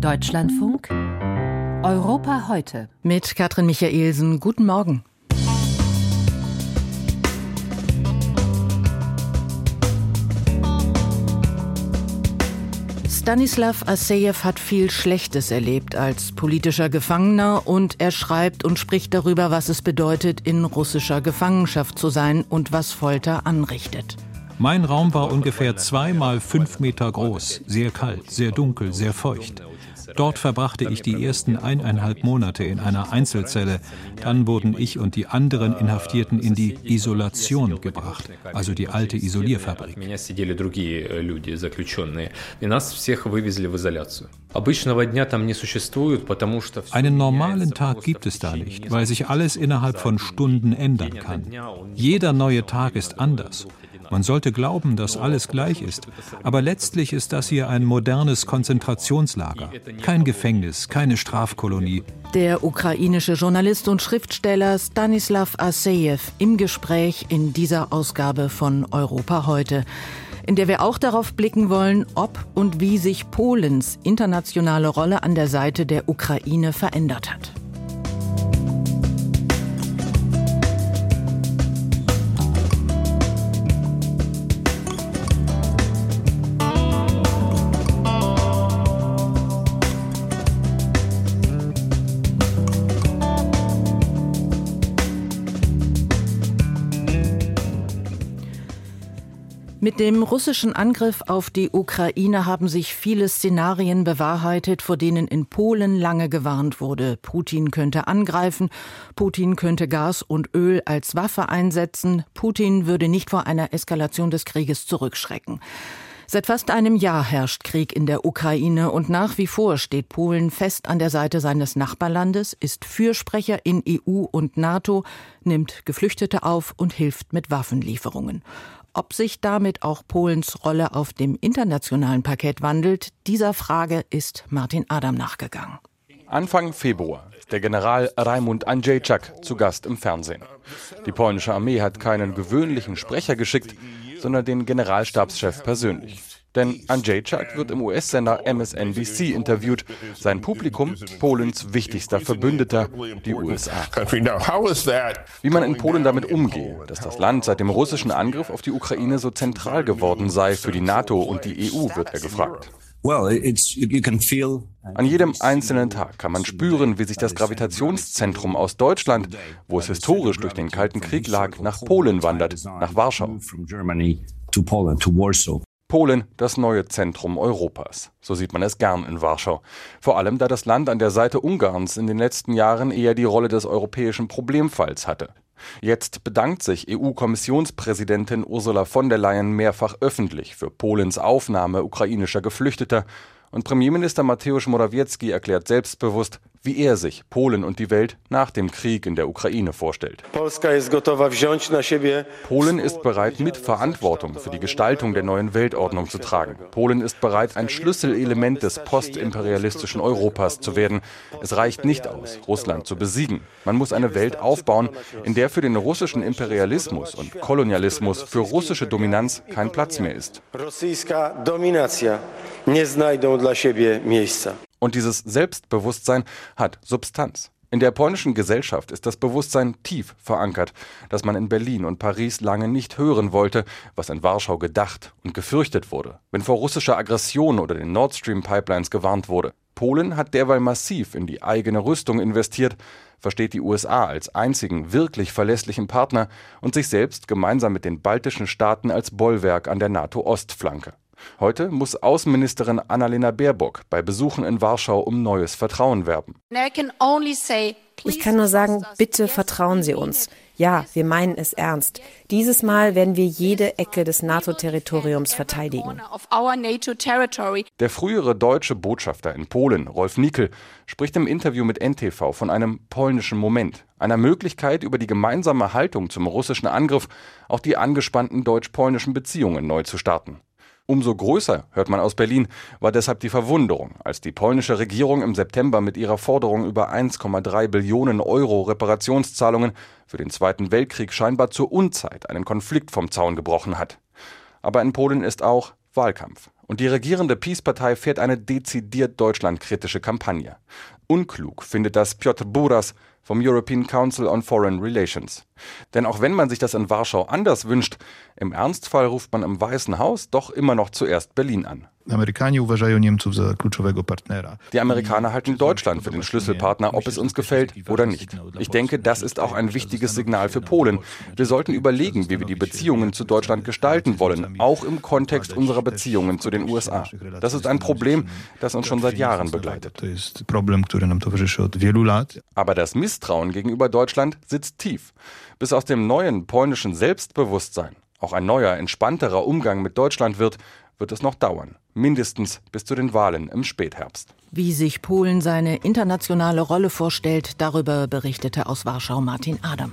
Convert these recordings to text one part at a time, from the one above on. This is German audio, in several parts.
Deutschlandfunk Europa heute. Mit Katrin Michaelsen. Guten Morgen. Stanislav Assejew hat viel Schlechtes erlebt als politischer Gefangener und er schreibt und spricht darüber, was es bedeutet, in russischer Gefangenschaft zu sein und was Folter anrichtet. Mein Raum war ungefähr zwei mal fünf Meter groß, sehr kalt, sehr dunkel, sehr feucht. Dort verbrachte ich die ersten eineinhalb Monate in einer Einzelzelle. Dann wurden ich und die anderen Inhaftierten in die Isolation gebracht, also die alte Isolierfabrik. Einen normalen Tag gibt es da nicht, weil sich alles innerhalb von Stunden ändern kann. Jeder neue Tag ist anders. Man sollte glauben, dass alles gleich ist. Aber letztlich ist das hier ein modernes Konzentrationslager. Kein Gefängnis, keine Strafkolonie. Der ukrainische Journalist und Schriftsteller Stanislav Asejew im Gespräch in dieser Ausgabe von Europa heute in der wir auch darauf blicken wollen, ob und wie sich Polens internationale Rolle an der Seite der Ukraine verändert hat. Mit dem russischen Angriff auf die Ukraine haben sich viele Szenarien bewahrheitet, vor denen in Polen lange gewarnt wurde. Putin könnte angreifen, Putin könnte Gas und Öl als Waffe einsetzen, Putin würde nicht vor einer Eskalation des Krieges zurückschrecken. Seit fast einem Jahr herrscht Krieg in der Ukraine und nach wie vor steht Polen fest an der Seite seines Nachbarlandes, ist Fürsprecher in EU und NATO, nimmt Geflüchtete auf und hilft mit Waffenlieferungen. Ob sich damit auch Polens Rolle auf dem internationalen Parkett wandelt, dieser Frage ist Martin Adam nachgegangen. Anfang Februar der General Raimund Andrzejczak zu Gast im Fernsehen. Die polnische Armee hat keinen gewöhnlichen Sprecher geschickt, sondern den Generalstabschef persönlich. Denn Andrzejczak wird im US-Sender MSNBC interviewt. Sein Publikum, Polens wichtigster Verbündeter, die USA. Wie man in Polen damit umgehe, dass das Land seit dem russischen Angriff auf die Ukraine so zentral geworden sei für die NATO und die EU, wird er gefragt. An jedem einzelnen Tag kann man spüren, wie sich das Gravitationszentrum aus Deutschland, wo es historisch durch den Kalten Krieg lag, nach Polen wandert, nach Warschau. Polen das neue Zentrum Europas. So sieht man es gern in Warschau. Vor allem, da das Land an der Seite Ungarns in den letzten Jahren eher die Rolle des europäischen Problemfalls hatte. Jetzt bedankt sich EU-Kommissionspräsidentin Ursula von der Leyen mehrfach öffentlich für Polens Aufnahme ukrainischer Geflüchteter und Premierminister Mateusz Morawiecki erklärt selbstbewusst, wie er sich Polen und die Welt nach dem Krieg in der Ukraine vorstellt. Polen ist bereit, mit Verantwortung für die Gestaltung der neuen Weltordnung zu tragen. Polen ist bereit, ein Schlüsselelement des postimperialistischen Europas zu werden. Es reicht nicht aus, Russland zu besiegen. Man muss eine Welt aufbauen, in der für den russischen Imperialismus und Kolonialismus, für russische Dominanz kein Platz mehr ist. Und dieses Selbstbewusstsein hat Substanz. In der polnischen Gesellschaft ist das Bewusstsein tief verankert, dass man in Berlin und Paris lange nicht hören wollte, was in Warschau gedacht und gefürchtet wurde, wenn vor russischer Aggression oder den Nord Stream Pipelines gewarnt wurde. Polen hat derweil massiv in die eigene Rüstung investiert, versteht die USA als einzigen wirklich verlässlichen Partner und sich selbst gemeinsam mit den baltischen Staaten als Bollwerk an der NATO-Ostflanke. Heute muss Außenministerin Annalena Baerbock bei Besuchen in Warschau um neues Vertrauen werben. Ich kann nur sagen, bitte vertrauen Sie uns. Ja, wir meinen es ernst. Dieses Mal werden wir jede Ecke des NATO-Territoriums verteidigen. Der frühere deutsche Botschafter in Polen, Rolf Nickel, spricht im Interview mit NTV von einem polnischen Moment, einer Möglichkeit, über die gemeinsame Haltung zum russischen Angriff auch die angespannten deutsch-polnischen Beziehungen neu zu starten. Umso größer, hört man aus Berlin, war deshalb die Verwunderung, als die polnische Regierung im September mit ihrer Forderung über 1,3 Billionen Euro Reparationszahlungen für den Zweiten Weltkrieg scheinbar zur Unzeit einen Konflikt vom Zaun gebrochen hat. Aber in Polen ist auch Wahlkampf. Und die regierende Peace-Partei fährt eine dezidiert deutschlandkritische Kampagne. Unklug findet das Piotr Buras vom European Council on Foreign Relations. Denn auch wenn man sich das in Warschau anders wünscht, im Ernstfall ruft man im Weißen Haus doch immer noch zuerst Berlin an. Die Amerikaner halten Deutschland für den Schlüsselpartner, ob es uns gefällt oder nicht. Ich denke, das ist auch ein wichtiges Signal für Polen. Wir sollten überlegen, wie wir die Beziehungen zu Deutschland gestalten wollen, auch im Kontext unserer Beziehungen zu den USA. Das ist ein Problem, das uns schon seit Jahren begleitet. Aber das Misstrauen gegenüber Deutschland sitzt tief. Bis aus dem neuen polnischen Selbstbewusstsein auch ein neuer, entspannterer Umgang mit Deutschland wird, wird es noch dauern. Mindestens bis zu den Wahlen im Spätherbst. Wie sich Polen seine internationale Rolle vorstellt, darüber berichtete aus Warschau Martin Adam.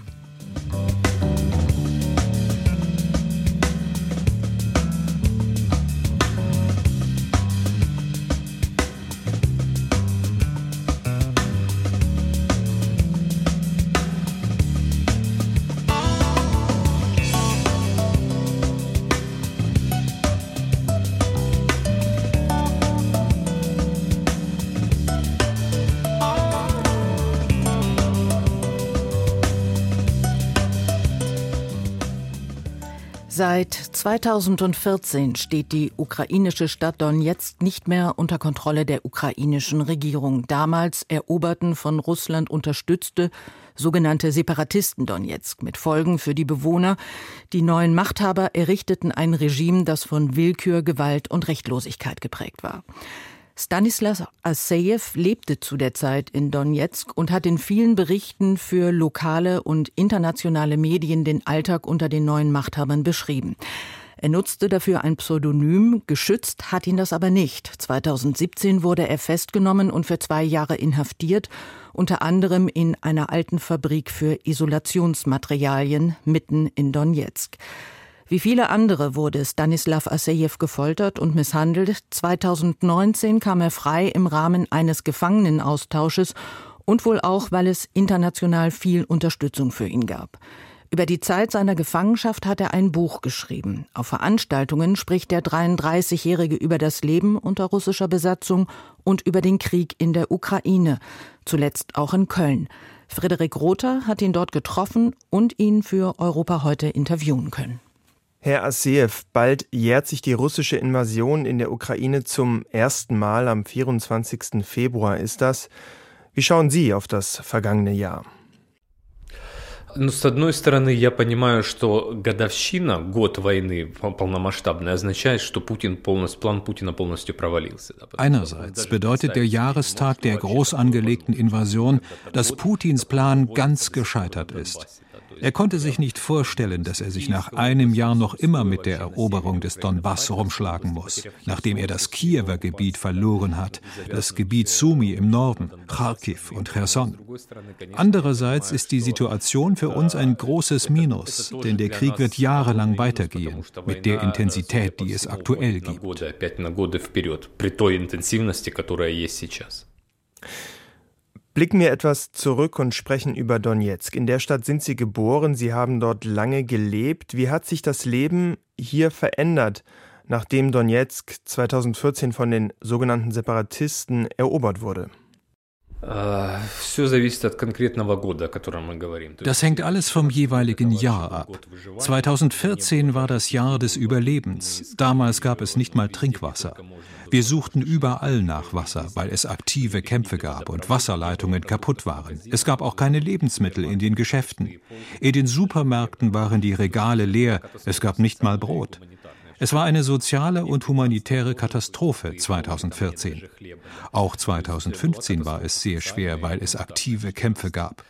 Seit 2014 steht die ukrainische Stadt Donetsk nicht mehr unter Kontrolle der ukrainischen Regierung. Damals eroberten von Russland unterstützte sogenannte Separatisten Donetsk mit Folgen für die Bewohner. Die neuen Machthaber errichteten ein Regime, das von Willkür, Gewalt und Rechtlosigkeit geprägt war. Stanislav Asejew lebte zu der Zeit in Donetsk und hat in vielen Berichten für lokale und internationale Medien den Alltag unter den neuen Machthabern beschrieben. Er nutzte dafür ein Pseudonym, geschützt hat ihn das aber nicht. 2017 wurde er festgenommen und für zwei Jahre inhaftiert, unter anderem in einer alten Fabrik für Isolationsmaterialien mitten in Donetsk. Wie viele andere wurde Stanislav Asejew gefoltert und misshandelt. 2019 kam er frei im Rahmen eines Gefangenenaustausches und wohl auch, weil es international viel Unterstützung für ihn gab. Über die Zeit seiner Gefangenschaft hat er ein Buch geschrieben. Auf Veranstaltungen spricht der 33-Jährige über das Leben unter russischer Besatzung und über den Krieg in der Ukraine, zuletzt auch in Köln. Frederik Rother hat ihn dort getroffen und ihn für Europa heute interviewen können. Herr Aseev, bald jährt sich die russische Invasion in der Ukraine zum ersten Mal. Am 24. Februar ist das. Wie schauen Sie auf das vergangene Jahr? Ну, с одной стороны, я понимаю, что годовщина, год войны полномасштабной, означает, что Путин полностью, план Путина полностью провалился. Einerseits bedeutet der Jahrestag der groß angelegten Invasion, dass Putins Plan ganz gescheitert ist. Er konnte sich nicht vorstellen, dass er sich nach einem Jahr noch immer mit der Eroberung des Donbass rumschlagen muss, nachdem er das Kiewer Gebiet verloren hat, das Gebiet Sumi im Norden, Kharkiv und Cherson. Andererseits ist die Situation für uns ein großes Minus, denn der Krieg wird jahrelang weitergehen, mit der Intensität, die es aktuell gibt. Blicken wir etwas zurück und sprechen über Donetsk. In der Stadt sind Sie geboren, Sie haben dort lange gelebt. Wie hat sich das Leben hier verändert, nachdem Donetsk 2014 von den sogenannten Separatisten erobert wurde? Das hängt alles vom jeweiligen Jahr ab. 2014 war das Jahr des Überlebens. Damals gab es nicht mal Trinkwasser. Wir suchten überall nach Wasser, weil es aktive Kämpfe gab und Wasserleitungen kaputt waren. Es gab auch keine Lebensmittel in den Geschäften. In den Supermärkten waren die Regale leer, es gab nicht mal Brot. Es war eine soziale und humanitäre Katastrophe 2014. Auch 2015 war es sehr schwer, weil es aktive Kämpfe gab.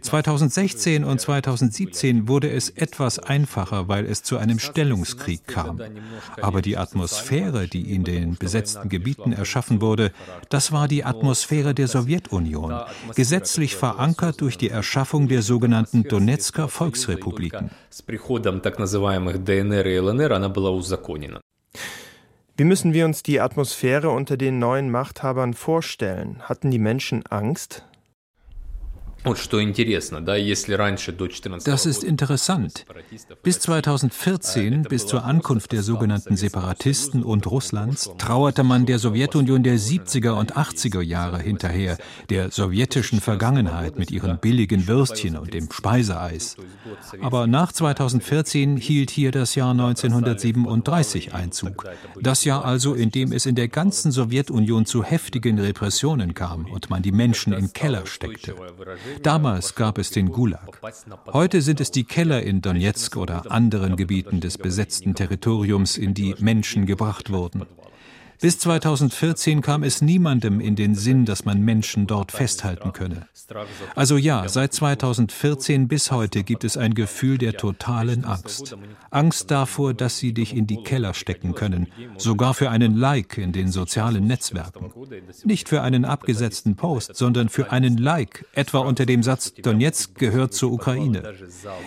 2016 und 2017 wurde es etwas einfacher, weil es zu einem Stellungskrieg kam. Aber die Atmosphäre, die in den besetzten Gebieten erschaffen wurde, das war die Atmosphäre der Sowjetunion, gesetzlich verankert durch die Erschaffung der sogenannten Donetsker Volksrepubliken. Wie müssen wir uns die Atmosphäre unter den neuen Machthabern vorstellen? Hatten die Menschen Angst? Das ist interessant. Bis 2014, bis zur Ankunft der sogenannten Separatisten und Russlands, trauerte man der Sowjetunion der 70er und 80er Jahre hinterher, der sowjetischen Vergangenheit mit ihren billigen Würstchen und dem Speiseeis. Aber nach 2014 hielt hier das Jahr 1937 Einzug. Das Jahr also, in dem es in der ganzen Sowjetunion zu heftigen Repressionen kam und man die Menschen in Keller steckte. Damals gab es den Gulag. Heute sind es die Keller in Donetsk oder anderen Gebieten des besetzten Territoriums, in die Menschen gebracht wurden. Bis 2014 kam es niemandem in den Sinn, dass man Menschen dort festhalten könne. Also ja, seit 2014 bis heute gibt es ein Gefühl der totalen Angst. Angst davor, dass sie dich in die Keller stecken können, sogar für einen Like in den sozialen Netzwerken. Nicht für einen abgesetzten Post, sondern für einen Like, etwa unter dem Satz Donetsk gehört zur Ukraine.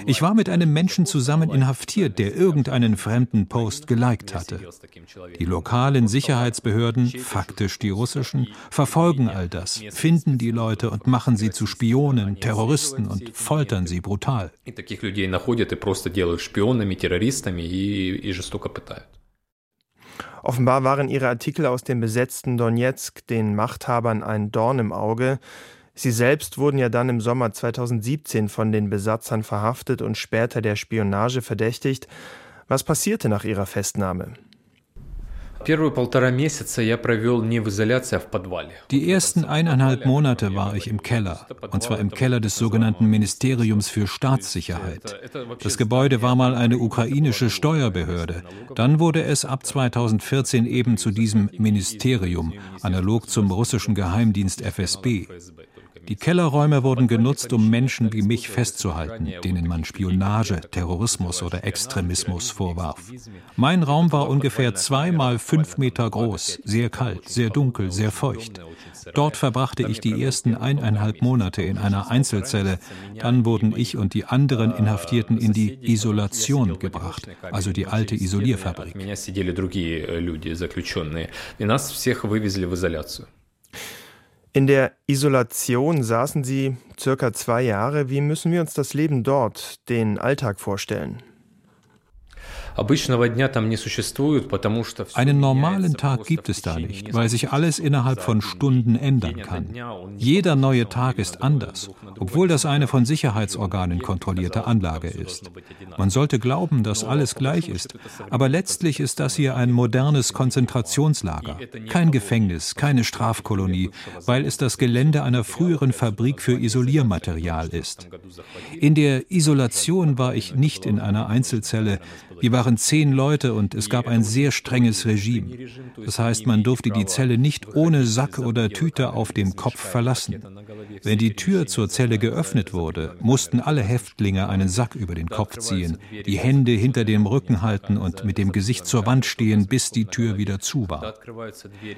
Ich war mit einem Menschen zusammen inhaftiert, der irgendeinen fremden Post geliked hatte. Die lokalen Sicherheits Sicherheitsbehörden, faktisch die russischen, verfolgen all das, finden die Leute und machen sie zu Spionen, Terroristen und foltern sie brutal. Offenbar waren ihre Artikel aus dem besetzten Donetsk den Machthabern ein Dorn im Auge. Sie selbst wurden ja dann im Sommer 2017 von den Besatzern verhaftet und später der Spionage verdächtigt. Was passierte nach ihrer Festnahme? Die ersten eineinhalb Monate war ich im Keller, und zwar im Keller des sogenannten Ministeriums für Staatssicherheit. Das Gebäude war mal eine ukrainische Steuerbehörde. Dann wurde es ab 2014 eben zu diesem Ministerium, analog zum russischen Geheimdienst FSB. Die Kellerräume wurden genutzt, um Menschen wie mich festzuhalten, denen man Spionage, Terrorismus oder Extremismus vorwarf. Mein Raum war ungefähr zwei mal fünf Meter groß, sehr kalt, sehr dunkel, sehr feucht. Dort verbrachte ich die ersten eineinhalb Monate in einer Einzelzelle. Dann wurden ich und die anderen Inhaftierten in die Isolation gebracht, also die alte Isolierfabrik. In der Isolation saßen Sie circa zwei Jahre. Wie müssen wir uns das Leben dort, den Alltag vorstellen? Einen normalen Tag gibt es da nicht, weil sich alles innerhalb von Stunden ändern kann. Jeder neue Tag ist anders, obwohl das eine von Sicherheitsorganen kontrollierte Anlage ist. Man sollte glauben, dass alles gleich ist, aber letztlich ist das hier ein modernes Konzentrationslager. Kein Gefängnis, keine Strafkolonie, weil es das Gelände einer früheren Fabrik für Isoliermaterial ist. In der Isolation war ich nicht in einer Einzelzelle, wir waren zehn Leute und es gab ein sehr strenges Regime. Das heißt, man durfte die Zelle nicht ohne Sack oder Tüte auf dem Kopf verlassen. Wenn die Tür zur Zelle geöffnet wurde, mussten alle Häftlinge einen Sack über den Kopf ziehen, die Hände hinter dem Rücken halten und mit dem Gesicht zur Wand stehen, bis die Tür wieder zu war.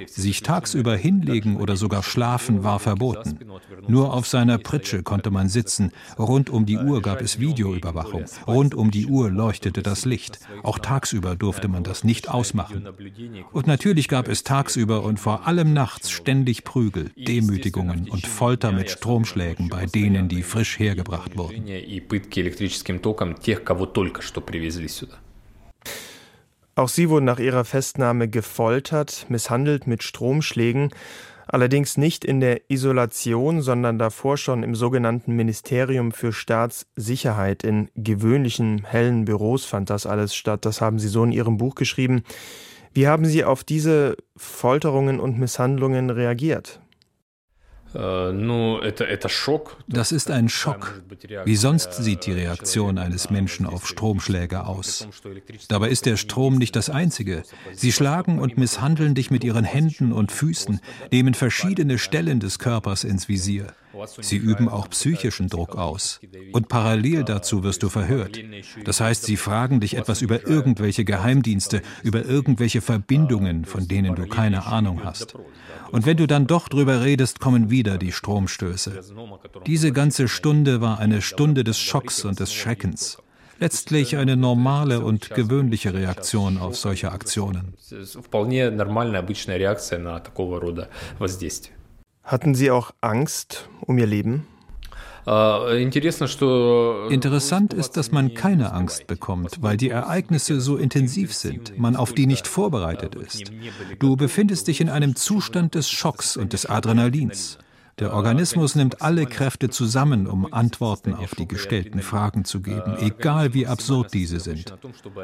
Sich tagsüber hinlegen oder sogar schlafen war verboten. Nur auf seiner Pritsche konnte man sitzen. Rund um die Uhr gab es Videoüberwachung. Rund um die Uhr leuchtete das Licht nicht. Auch tagsüber durfte man das nicht ausmachen. Und natürlich gab es tagsüber und vor allem nachts ständig Prügel, Demütigungen und Folter mit Stromschlägen bei denen, die frisch hergebracht wurden. Auch sie wurden nach ihrer Festnahme gefoltert, misshandelt mit Stromschlägen allerdings nicht in der Isolation, sondern davor schon im sogenannten Ministerium für Staatssicherheit. In gewöhnlichen, hellen Büros fand das alles statt. Das haben Sie so in Ihrem Buch geschrieben. Wie haben Sie auf diese Folterungen und Misshandlungen reagiert? Äh, das ist ein Schock. Wie sonst sieht die Reaktion eines Menschen auf Stromschläge aus? Dabei ist der Strom nicht das einzige. Sie schlagen und misshandeln dich mit ihren Händen und Füßen, nehmen verschiedene Stellen des Körpers ins Visier. Sie üben auch psychischen Druck aus. Und parallel dazu wirst du verhört. Das heißt, sie fragen dich etwas über irgendwelche Geheimdienste, über irgendwelche Verbindungen, von denen du keine Ahnung hast. Und wenn du dann doch drüber redest, kommen wieder die Stromstöße. Diese ganze Stunde war eine Stunde des Schocks und des Schreckens. Letztlich eine normale und gewöhnliche Reaktion auf solche Aktionen. Hatten Sie auch Angst um Ihr Leben? Interessant ist, dass man keine Angst bekommt, weil die Ereignisse so intensiv sind, man auf die nicht vorbereitet ist. Du befindest dich in einem Zustand des Schocks und des Adrenalins. Der Organismus nimmt alle Kräfte zusammen, um Antworten auf die gestellten Fragen zu geben, egal wie absurd diese sind.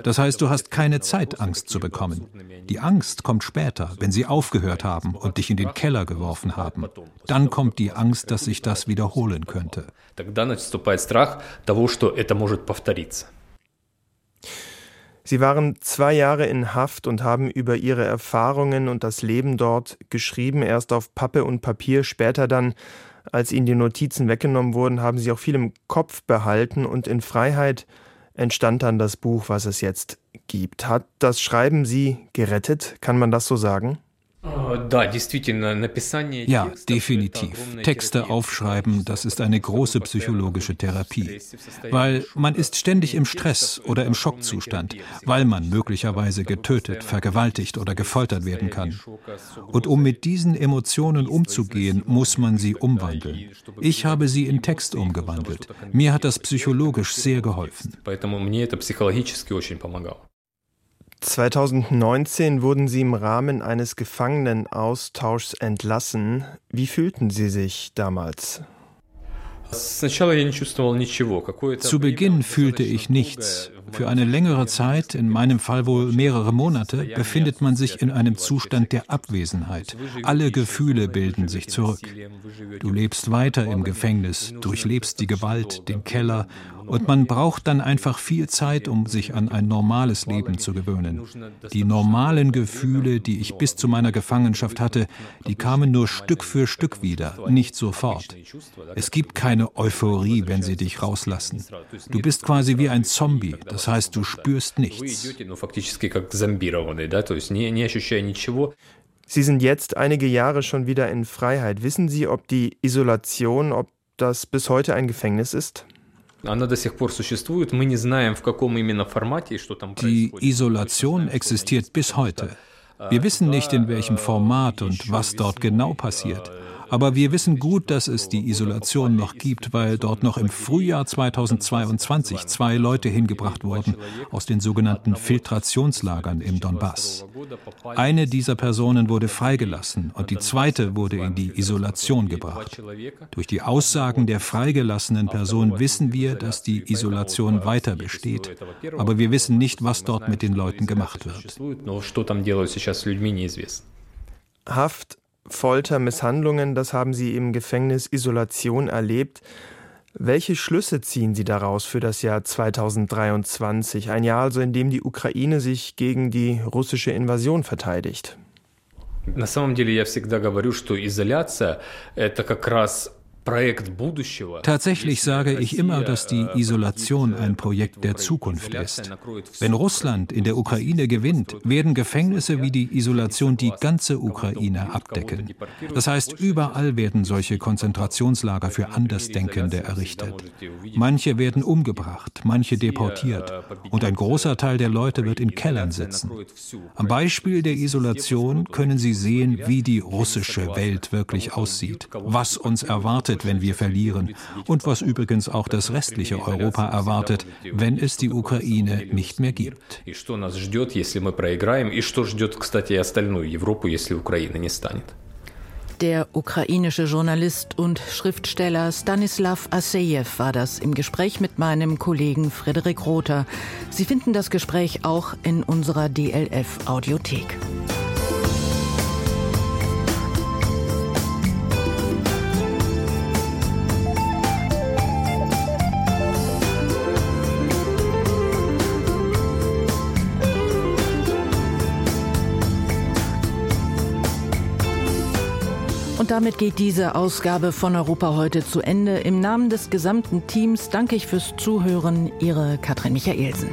Das heißt, du hast keine Zeit, Angst zu bekommen. Die Angst kommt später, wenn sie aufgehört haben und dich in den Keller geworfen haben. Dann kommt die Angst, dass sich das wiederholen könnte. Тогда наступает страх того, что это может повториться. Sie waren zwei Jahre in Haft und haben über ihre Erfahrungen und das Leben dort geschrieben, erst auf Pappe und Papier, später dann, als ihnen die Notizen weggenommen wurden, haben sie auch viel im Kopf behalten und in Freiheit entstand dann das Buch, was es jetzt gibt. Hat das Schreiben Sie gerettet? Kann man das so sagen? Ja, definitiv. Texte aufschreiben, das ist eine große psychologische Therapie, weil man ist ständig im Stress oder im Schockzustand, weil man möglicherweise getötet, vergewaltigt oder gefoltert werden kann. Und um mit diesen Emotionen umzugehen, muss man sie umwandeln. Ich habe sie in Text umgewandelt. Mir hat das psychologisch sehr geholfen. 2019 wurden Sie im Rahmen eines Gefangenenaustauschs entlassen. Wie fühlten Sie sich damals? Zu Beginn fühlte ich nichts. Für eine längere Zeit, in meinem Fall wohl mehrere Monate, befindet man sich in einem Zustand der Abwesenheit. Alle Gefühle bilden sich zurück. Du lebst weiter im Gefängnis, durchlebst die Gewalt, den Keller und man braucht dann einfach viel Zeit, um sich an ein normales Leben zu gewöhnen. Die normalen Gefühle, die ich bis zu meiner Gefangenschaft hatte, die kamen nur Stück für Stück wieder, nicht sofort. Es gibt keine Euphorie, wenn sie dich rauslassen. Du bist quasi wie ein Zombie, das heißt, du spürst nichts. Sie sind jetzt einige Jahre schon wieder in Freiheit. Wissen Sie, ob die Isolation, ob das bis heute ein Gefängnis ist? Die Isolation existiert bis heute. Wir wissen nicht, in welchem Format und was dort genau passiert. Aber wir wissen gut, dass es die Isolation noch gibt, weil dort noch im Frühjahr 2022 zwei Leute hingebracht wurden aus den sogenannten Filtrationslagern im Donbass. Eine dieser Personen wurde freigelassen und die zweite wurde in die Isolation gebracht. Durch die Aussagen der freigelassenen Person wissen wir, dass die Isolation weiter besteht, aber wir wissen nicht, was dort mit den Leuten gemacht wird. Haft Folter, Misshandlungen, das haben Sie im Gefängnis Isolation erlebt. Welche Schlüsse ziehen Sie daraus für das Jahr 2023, ein Jahr also, in dem die Ukraine sich gegen die russische Invasion verteidigt? На самом деле я всегда говорю, что изоляция это как раз Tatsächlich sage ich immer, dass die Isolation ein Projekt der Zukunft ist. Wenn Russland in der Ukraine gewinnt, werden Gefängnisse wie die Isolation die ganze Ukraine abdecken. Das heißt, überall werden solche Konzentrationslager für Andersdenkende errichtet. Manche werden umgebracht, manche deportiert. und ein großer Teil der Leute wird in Kellern sitzen. Am Beispiel der Isolation können Sie sehen, wie die russische Welt wirklich aussieht, was uns erwartet erwartet, wenn wir verlieren und was übrigens auch das restliche Europa erwartet, wenn es die Ukraine nicht mehr gibt. Der ukrainische Journalist und Schriftsteller Stanislav Asejew war das im Gespräch mit meinem Kollegen Frederik Rother. Sie finden das Gespräch auch in unserer DLF Audiothek. Und damit geht diese Ausgabe von Europa heute zu Ende. Im Namen des gesamten Teams danke ich fürs Zuhören. Ihre Katrin Michaelsen.